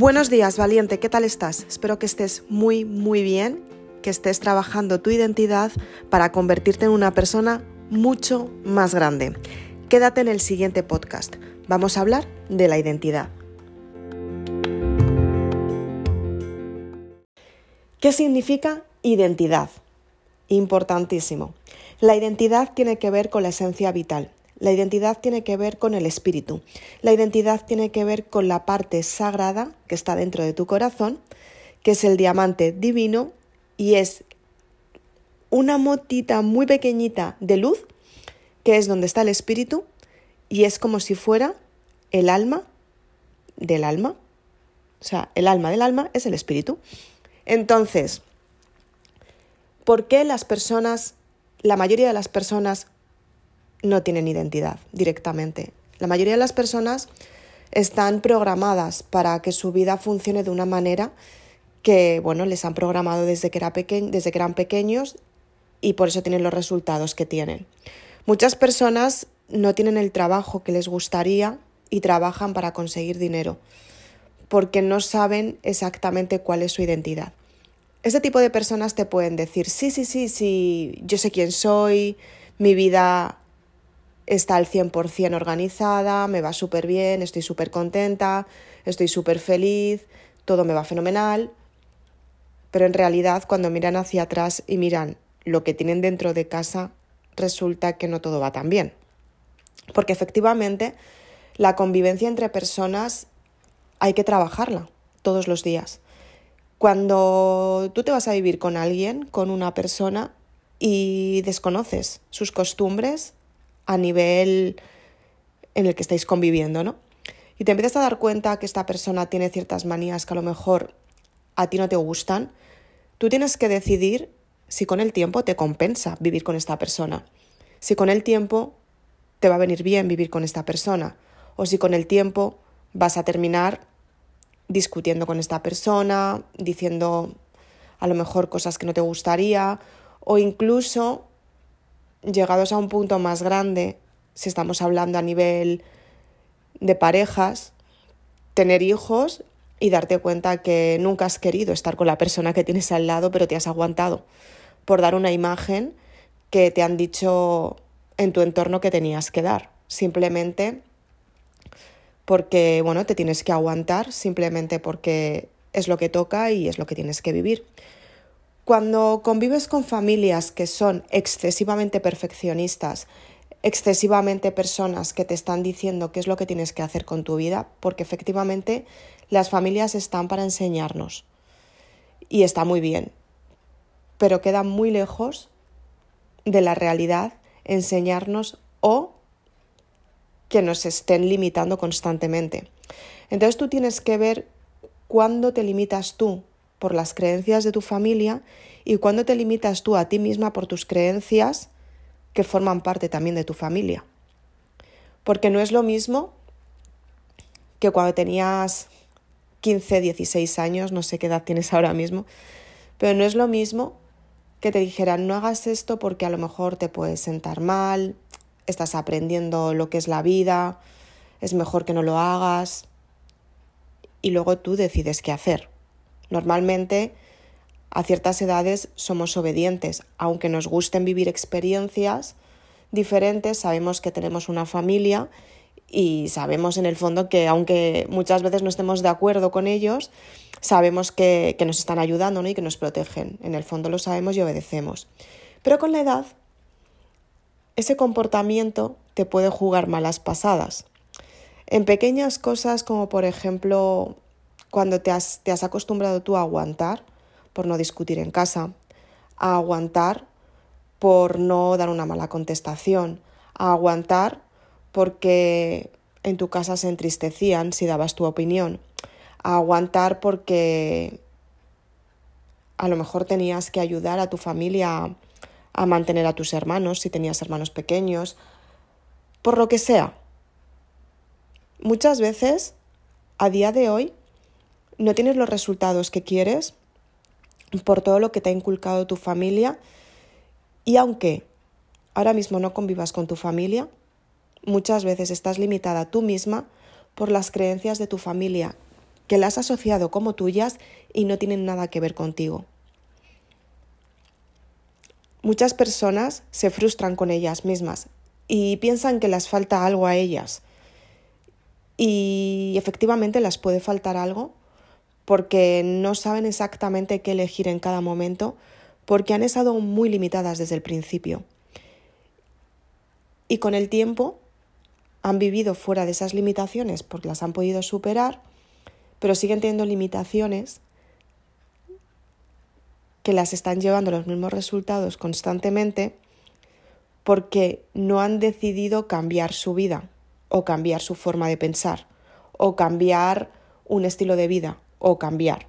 Buenos días, valiente, ¿qué tal estás? Espero que estés muy, muy bien, que estés trabajando tu identidad para convertirte en una persona mucho más grande. Quédate en el siguiente podcast. Vamos a hablar de la identidad. ¿Qué significa identidad? Importantísimo. La identidad tiene que ver con la esencia vital, la identidad tiene que ver con el espíritu. La identidad tiene que ver con la parte sagrada que está dentro de tu corazón, que es el diamante divino y es una motita muy pequeñita de luz, que es donde está el espíritu, y es como si fuera el alma del alma. O sea, el alma del alma es el espíritu. Entonces, ¿por qué las personas, la mayoría de las personas no tienen identidad directamente. La mayoría de las personas están programadas para que su vida funcione de una manera que, bueno, les han programado desde que, era desde que eran pequeños y por eso tienen los resultados que tienen. Muchas personas no tienen el trabajo que les gustaría y trabajan para conseguir dinero porque no saben exactamente cuál es su identidad. Este tipo de personas te pueden decir, sí, sí, sí, sí, yo sé quién soy, mi vida está al 100% organizada, me va súper bien, estoy súper contenta, estoy súper feliz, todo me va fenomenal. Pero en realidad cuando miran hacia atrás y miran lo que tienen dentro de casa, resulta que no todo va tan bien. Porque efectivamente la convivencia entre personas hay que trabajarla todos los días. Cuando tú te vas a vivir con alguien, con una persona, y desconoces sus costumbres, a nivel en el que estáis conviviendo, ¿no? Y te empiezas a dar cuenta que esta persona tiene ciertas manías que a lo mejor a ti no te gustan, tú tienes que decidir si con el tiempo te compensa vivir con esta persona, si con el tiempo te va a venir bien vivir con esta persona, o si con el tiempo vas a terminar discutiendo con esta persona, diciendo a lo mejor cosas que no te gustaría, o incluso llegados a un punto más grande, si estamos hablando a nivel de parejas, tener hijos y darte cuenta que nunca has querido estar con la persona que tienes al lado, pero te has aguantado por dar una imagen que te han dicho en tu entorno que tenías que dar. Simplemente porque, bueno, te tienes que aguantar, simplemente porque es lo que toca y es lo que tienes que vivir. Cuando convives con familias que son excesivamente perfeccionistas, excesivamente personas que te están diciendo qué es lo que tienes que hacer con tu vida, porque efectivamente las familias están para enseñarnos y está muy bien, pero queda muy lejos de la realidad enseñarnos o que nos estén limitando constantemente. Entonces tú tienes que ver cuándo te limitas tú por las creencias de tu familia y cuando te limitas tú a ti misma por tus creencias que forman parte también de tu familia. Porque no es lo mismo que cuando tenías 15, 16 años, no sé qué edad tienes ahora mismo, pero no es lo mismo que te dijeran no hagas esto porque a lo mejor te puedes sentar mal, estás aprendiendo lo que es la vida, es mejor que no lo hagas y luego tú decides qué hacer. Normalmente a ciertas edades somos obedientes, aunque nos gusten vivir experiencias diferentes, sabemos que tenemos una familia y sabemos en el fondo que aunque muchas veces no estemos de acuerdo con ellos, sabemos que, nos están ayudando y que nos protegen. En el fondo lo sabemos y obedecemos. Pero con la edad, ese comportamiento te puede jugar malas pasadas. En pequeñas cosas como por ejemplo cuando te has, te has acostumbrado tú a aguantar por no discutir en casa, a aguantar por no dar una mala contestación, a aguantar porque en tu casa se entristecían si dabas tu opinión, a aguantar porque a lo mejor tenías que ayudar a tu familia a mantener a tus hermanos si tenías hermanos pequeños, por lo que sea. Muchas veces, a día de hoy, no tienes los resultados que quieres por todo lo que te ha inculcado tu familia y aunque ahora mismo no convivas con tu familia, muchas veces estás limitada tú misma por las creencias de tu familia que las has asociado como tuyas y no tienen nada que ver contigo. Muchas personas se frustran con ellas mismas y piensan que les falta algo a ellas. Y efectivamente les puede faltar algo porque no saben exactamente qué elegir en cada momento, porque han estado muy limitadas desde el principio. Y con el tiempo han vivido fuera de esas limitaciones porque las han podido superar, pero siguen teniendo limitaciones que las están llevando a los mismos resultados constantemente porque no han decidido cambiar su vida o cambiar su forma de pensar o cambiar un estilo de vida o cambiar.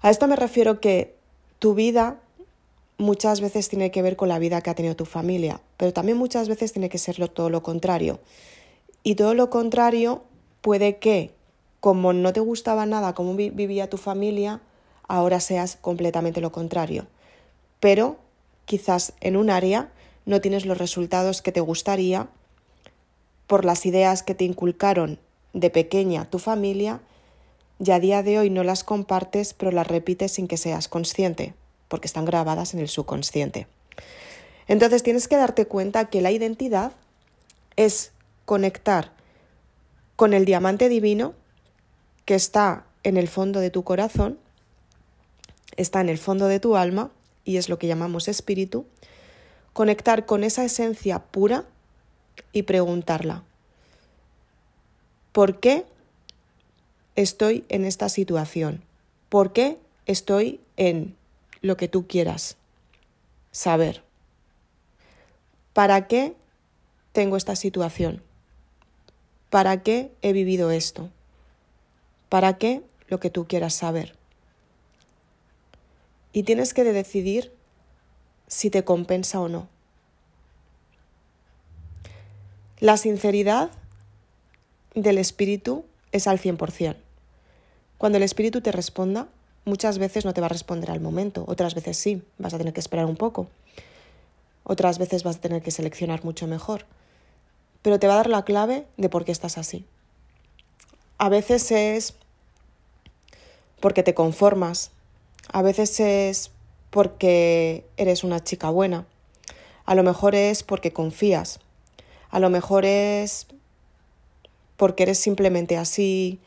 A esto me refiero que tu vida muchas veces tiene que ver con la vida que ha tenido tu familia, pero también muchas veces tiene que ser todo lo contrario. Y todo lo contrario puede que, como no te gustaba nada cómo vivía tu familia, ahora seas completamente lo contrario. Pero quizás en un área no tienes los resultados que te gustaría por las ideas que te inculcaron de pequeña tu familia y a día de hoy no las compartes pero las repites sin que seas consciente, porque están grabadas en el subconsciente. Entonces tienes que darte cuenta que la identidad es conectar con el diamante divino que está en el fondo de tu corazón, está en el fondo de tu alma y es lo que llamamos espíritu, conectar con esa esencia pura y preguntarla, ¿por qué estoy en esta situación? ¿Por qué estoy en lo que tú quieras saber? ¿Para qué tengo esta situación? ¿Para qué he vivido esto? ¿Para qué lo que tú quieras saber? y tienes que decidir si te compensa o no. La sinceridad del espíritu es al 100%. Cuando el espíritu te responda, muchas veces no te va a responder al momento, otras veces sí, vas a tener que esperar un poco, otras veces vas a tener que seleccionar mucho mejor, pero te va a dar la clave de por qué estás así. A veces es porque te conformas a veces es porque eres una chica buena. A lo mejor es porque confías. A lo mejor es porque eres simplemente así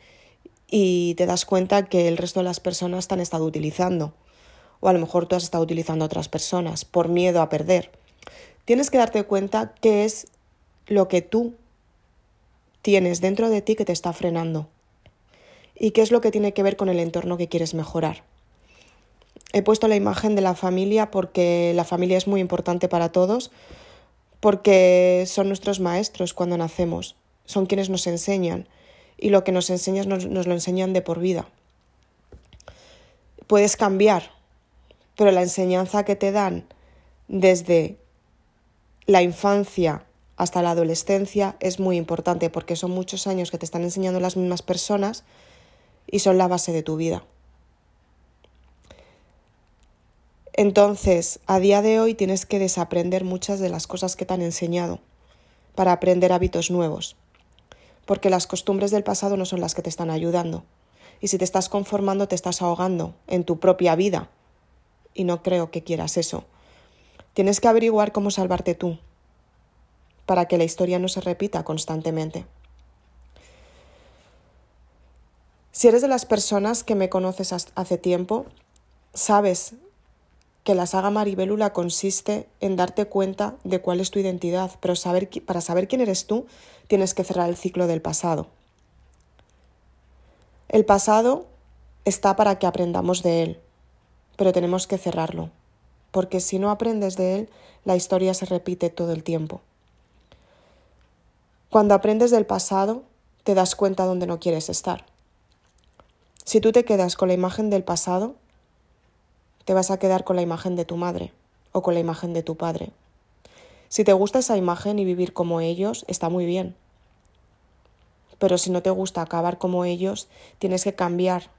y te das cuenta que el resto de las personas te han estado utilizando. O a lo mejor tú has estado utilizando a otras personas por miedo a perder. Tienes que darte cuenta qué es lo que tú tienes dentro de ti que te está frenando. Y qué es lo que tiene que ver con el entorno que quieres mejorar. He puesto la imagen de la familia porque la familia es muy importante para todos, porque son nuestros maestros cuando nacemos, son quienes nos enseñan y lo que nos enseñan nos, nos lo enseñan de por vida. Puedes cambiar, pero la enseñanza que te dan desde la infancia hasta la adolescencia es muy importante porque son muchos años que te están enseñando las mismas personas y son la base de tu vida. Entonces, a día de hoy tienes que desaprender muchas de las cosas que te han enseñado para aprender hábitos nuevos, porque las costumbres del pasado no son las que te están ayudando. Y si te estás conformando, te estás ahogando en tu propia vida. Y no creo que quieras eso. Tienes que averiguar cómo salvarte tú, para que la historia no se repita constantemente. Si eres de las personas que me conoces hace tiempo, sabes que la saga Maribélula consiste en darte cuenta de cuál es tu identidad, pero saber, para saber quién eres tú tienes que cerrar el ciclo del pasado. El pasado está para que aprendamos de él, pero tenemos que cerrarlo, porque si no aprendes de él, la historia se repite todo el tiempo. Cuando aprendes del pasado, te das cuenta dónde no quieres estar. Si tú te quedas con la imagen del pasado, te vas a quedar con la imagen de tu madre o con la imagen de tu padre. Si te gusta esa imagen y vivir como ellos, está muy bien. Pero si no te gusta acabar como ellos, tienes que cambiar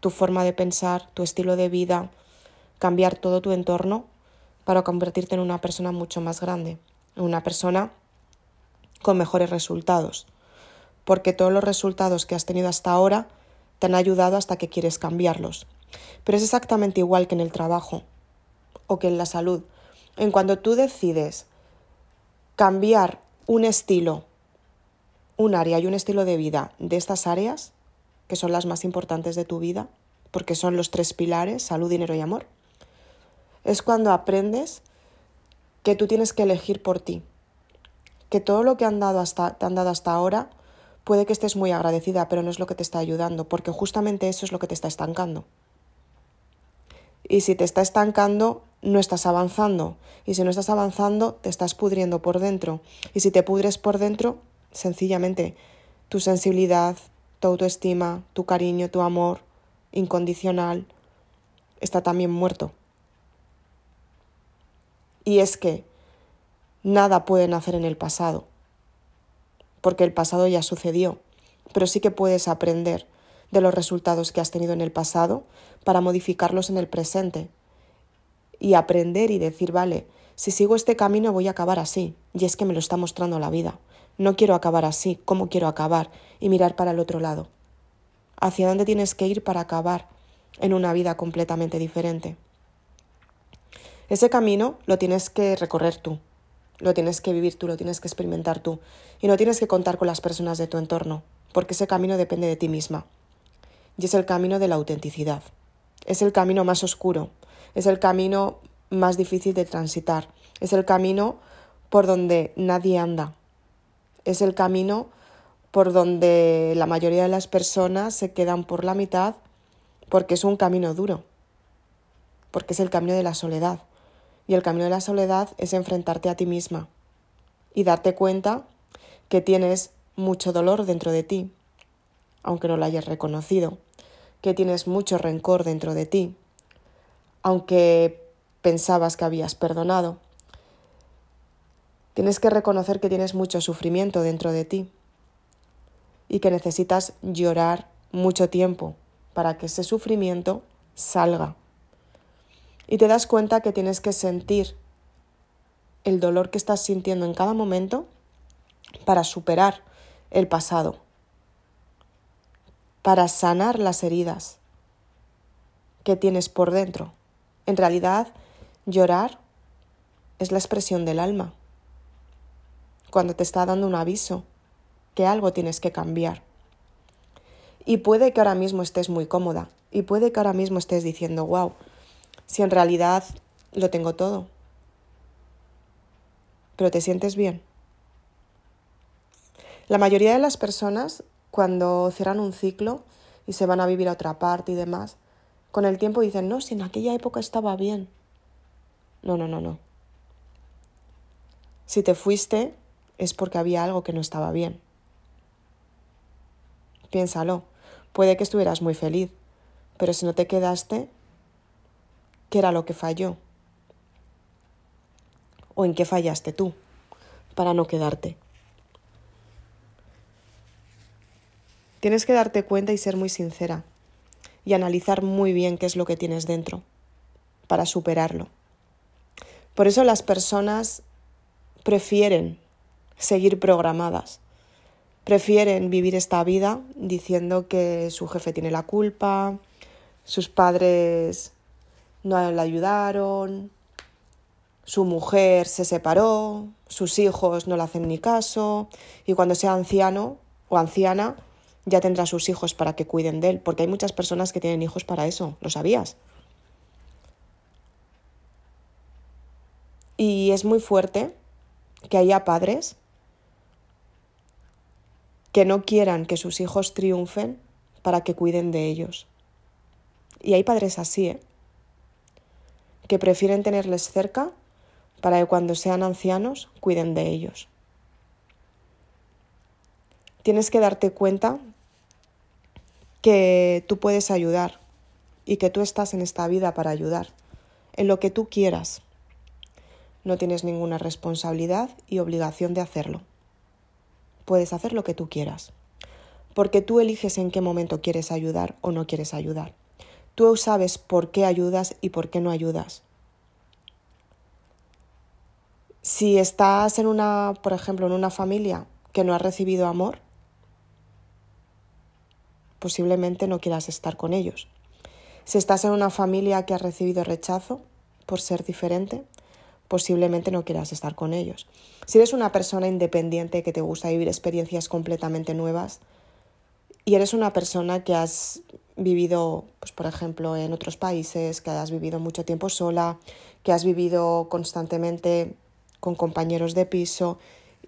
tu forma de pensar, tu estilo de vida, cambiar todo tu entorno para convertirte en una persona mucho más grande, en una persona con mejores resultados. porque todos los resultados que has tenido hasta ahora te han ayudado hasta que quieres cambiarlos. Pero es exactamente igual que en el trabajo o que en la salud. En cuando tú decides cambiar un estilo, un área y un estilo de vida de estas áreas, que son las más importantes de tu vida, porque son los tres pilares, salud, dinero y amor, es cuando aprendes que tú tienes que elegir por ti, que todo lo que han dado hasta, te han dado hasta ahora puede que estés muy agradecida, pero no es lo que te está ayudando, porque justamente eso es lo que te está estancando. Y si te está estancando, no estás avanzando. Y si no estás avanzando, te estás pudriendo por dentro. Y si te pudres por dentro, sencillamente tu sensibilidad, tu autoestima, tu cariño, tu amor incondicional está también muerto. Y es que nada puede nacer en el pasado, porque el pasado ya sucedió, pero sí que puedes aprender de los resultados que has tenido en el pasado para modificarlos en el presente y aprender y decir, vale, si sigo este camino voy a acabar así, y es que me lo está mostrando la vida. No quiero acabar así, ¿cómo quiero acabar? Y mirar para el otro lado. ¿Hacia dónde tienes que ir para acabar en una vida completamente diferente? Ese camino lo tienes que recorrer tú, lo tienes que vivir tú, lo tienes que experimentar tú, y no tienes que contar con las personas de tu entorno, porque ese camino depende de ti misma y es el camino de la autenticidad. Es el camino más oscuro, es el camino más difícil de transitar, es el camino por donde nadie anda, es el camino por donde la mayoría de las personas se quedan por la mitad porque es un camino duro, porque es el camino de la soledad. Y el camino de la soledad es enfrentarte a ti misma y darte cuenta que tienes mucho dolor dentro de ti, aunque no lo hayas reconocido, que tienes mucho rencor dentro de ti, aunque pensabas que habías perdonado. Tienes que reconocer que tienes mucho sufrimiento dentro de ti y que necesitas llorar mucho tiempo para que ese sufrimiento salga. Y te das cuenta que tienes que sentir el dolor que estás sintiendo en cada momento para superar el pasado para sanar las heridas que tienes por dentro. En realidad, llorar es la expresión del alma, cuando te está dando un aviso que algo tienes que cambiar. Y puede que ahora mismo estés muy cómoda, y puede que ahora mismo estés diciendo, wow, si en realidad lo tengo todo, pero te sientes bien. La mayoría de las personas cuando cierran un ciclo y se van a vivir a otra parte y demás, con el tiempo dicen, no, si en aquella época estaba bien. No, no, no, no. Si te fuiste es porque había algo que no estaba bien. Piénsalo. Puede que estuvieras muy feliz, pero si no te quedaste, ¿qué era lo que falló? ¿O en qué fallaste tú para no quedarte? Tienes que darte cuenta y ser muy sincera y analizar muy bien qué es lo que tienes dentro para superarlo. Por eso las personas prefieren seguir programadas, prefieren vivir esta vida diciendo que su jefe tiene la culpa, sus padres no le ayudaron, su mujer se separó, sus hijos no le hacen ni caso y cuando sea anciano o anciana ya tendrá sus hijos para que cuiden de él, porque hay muchas personas que tienen hijos para eso, ¿lo sabías? Y es muy fuerte que haya padres que no quieran que sus hijos triunfen para que cuiden de ellos. Y hay padres así, ¿eh? que prefieren tenerles cerca para que cuando sean ancianos cuiden de ellos. Tienes que darte cuenta que tú puedes ayudar y que tú estás en esta vida para ayudar, en lo que tú quieras. No tienes ninguna responsabilidad y obligación de hacerlo. Puedes hacer lo que tú quieras, porque tú eliges en qué momento quieres ayudar o no quieres ayudar. Tú sabes por qué ayudas y por qué no ayudas. Si estás en una, por ejemplo, en una familia que no ha recibido amor, posiblemente no quieras estar con ellos. Si estás en una familia que ha recibido rechazo por ser diferente, posiblemente no quieras estar con ellos. Si eres una persona independiente que te gusta vivir experiencias completamente nuevas y eres una persona que has vivido, pues por ejemplo, en otros países, que has vivido mucho tiempo sola, que has vivido constantemente con compañeros de piso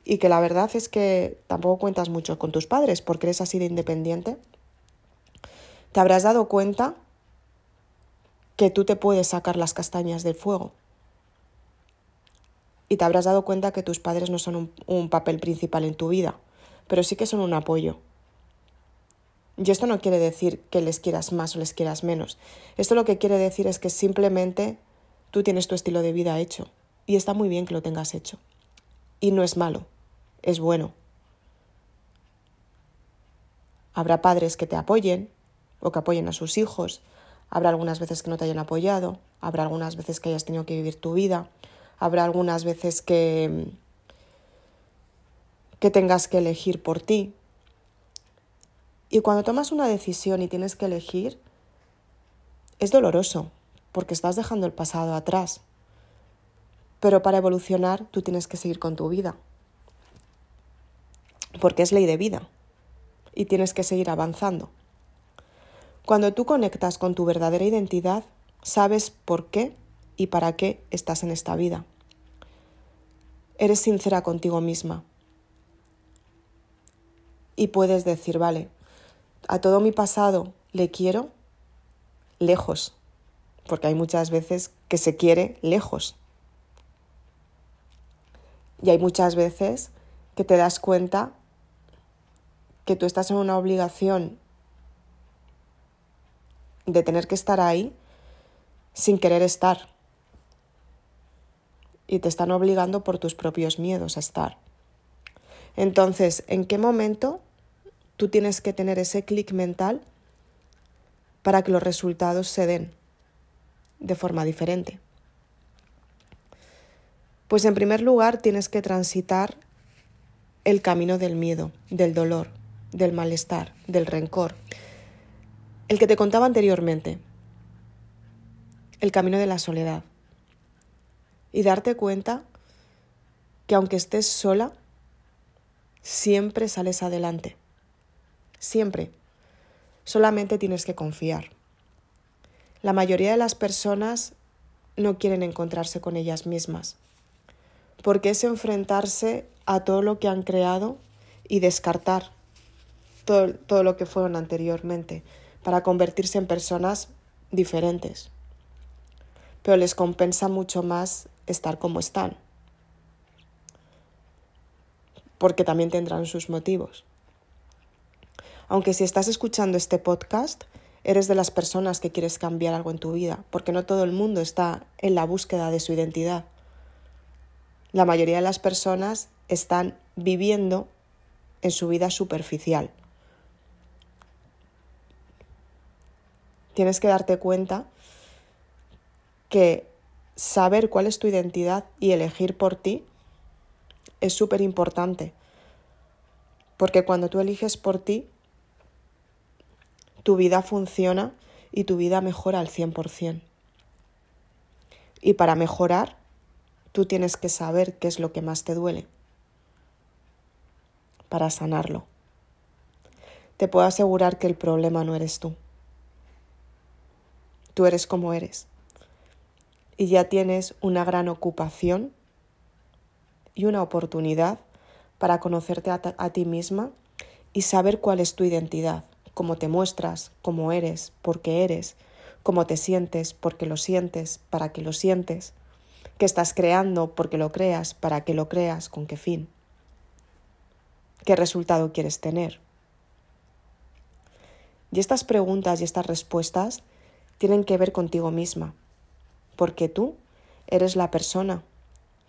y que la verdad es que tampoco cuentas mucho con tus padres porque eres así de independiente, te habrás dado cuenta que tú te puedes sacar las castañas del fuego. Y te habrás dado cuenta que tus padres no son un, papel principal en tu vida, pero sí que son un apoyo. Y esto no quiere decir que les quieras más o les quieras menos. Esto lo que quiere decir es que simplemente tú tienes tu estilo de vida hecho. Y está muy bien que lo tengas hecho. Y no es malo, es bueno. Habrá padres que te apoyen o que apoyen a sus hijos. Habrá algunas veces que no te hayan apoyado. Habrá algunas veces que hayas tenido que vivir tu vida. Habrá algunas veces que, que tengas que elegir por ti. Y cuando tomas una decisión y tienes que elegir, es doloroso, porque estás dejando el pasado atrás. Pero para evolucionar tú tienes que seguir con tu vida, porque es ley de vida, y tienes que seguir avanzando. Cuando tú conectas con tu verdadera identidad, sabes por qué y para qué estás en esta vida. Eres sincera contigo misma. Y puedes decir, vale, a todo mi pasado le quiero lejos, porque hay muchas veces que se quiere lejos. Y hay muchas veces que te das cuenta que tú estás en una obligación de tener que estar ahí sin querer estar. Y te están obligando por tus propios miedos a estar. Entonces, ¿en qué momento tú tienes que tener ese clic mental para que los resultados se den de forma diferente. Pues en primer lugar tienes que transitar el camino del miedo, del dolor, del malestar, del rencor, el que te contaba anteriormente, el camino de la soledad, y darte cuenta que aunque estés sola, siempre sales adelante siempre. Solamente tienes que confiar. La mayoría de las personas no quieren encontrarse con ellas mismas, porque es enfrentarse a todo lo que han creado y descartar todo, todo lo que fueron anteriormente para convertirse en personas diferentes. Pero les compensa mucho más estar como están, porque también tendrán sus motivos. Aunque si estás escuchando este podcast, eres de las personas que quieres cambiar algo en tu vida, porque no todo el mundo está en la búsqueda de su identidad. La mayoría de las personas están viviendo en su vida superficial. Tienes que darte cuenta que saber cuál es tu identidad y elegir por ti es súper importante. Porque cuando tú eliges por ti, tu vida funciona y tu vida mejora al 100%. Y para mejorar, tú tienes que saber qué es lo que más te duele para sanarlo. Te puedo asegurar que el problema no eres tú. Tú eres como eres. Y ya tienes una gran ocupación y una oportunidad para conocerte a, ti misma y saber cuál es tu identidad cómo te muestras, cómo eres, porque eres, cómo te sientes, porque lo sientes, para que lo sientes, qué estás creando, porque lo creas, para que lo creas, con qué fin, qué resultado quieres tener. Y estas preguntas y estas respuestas tienen que ver contigo misma, porque tú eres la persona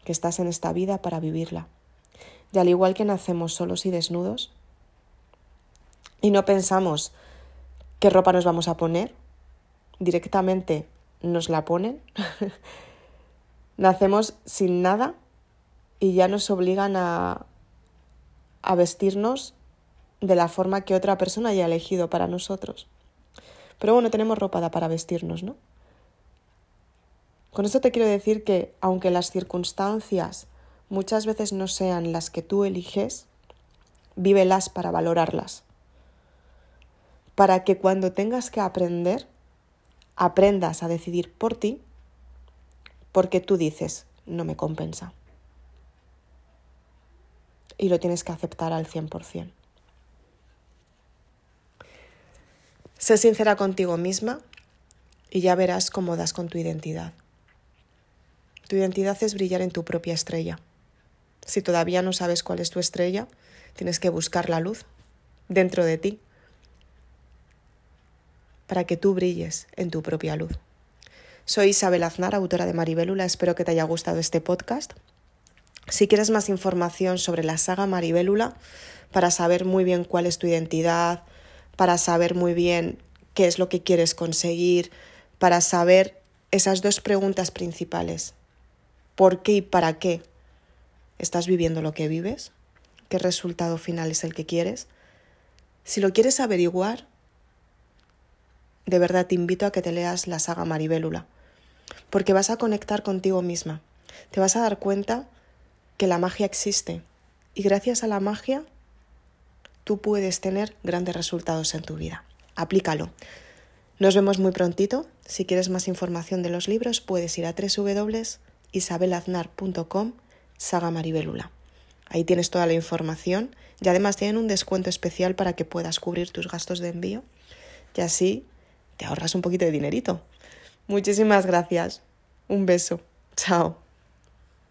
que estás en esta vida para vivirla. Y al igual que nacemos solos y desnudos, y no pensamos qué ropa nos vamos a poner, directamente nos la ponen. Nacemos sin nada y ya nos obligan a, a vestirnos de la forma que otra persona haya elegido para nosotros. Pero bueno, tenemos ropa para vestirnos, ¿no? Con esto te quiero decir que aunque las circunstancias muchas veces no sean las que tú eliges, vívelas para valorarlas. Para que cuando tengas que aprender, aprendas a decidir por ti, porque tú dices, no me compensa. Y lo tienes que aceptar al 100%. Sé sincera contigo misma y ya verás cómo das con tu identidad. Tu identidad es brillar en tu propia estrella. Si todavía no sabes cuál es tu estrella, tienes que buscar la luz dentro de ti para que tú brilles en tu propia luz. Soy Isabel Aznar, autora de Maribélula. Espero que te haya gustado este podcast. Si quieres más información sobre la saga Maribélula, para saber muy bien cuál es tu identidad, para saber muy bien qué es lo que quieres conseguir, para saber esas dos preguntas principales. ¿Por qué y para qué estás viviendo lo que vives? ¿Qué resultado final es el que quieres? Si lo quieres averiguar, de verdad te invito a que te leas la saga Maribélula, porque vas a conectar contigo misma. Te vas a dar cuenta que la magia existe y gracias a la magia tú puedes tener grandes resultados en tu vida. Aplícalo. Nos vemos muy prontito. Si quieres más información de los libros, puedes ir a www.isabelaznar.com saga Maribelula. Ahí tienes toda la información y además tienen un descuento especial para que puedas cubrir tus gastos de envío y así te ahorras un poquito de dinerito. Muchísimas gracias. Un beso. Chao.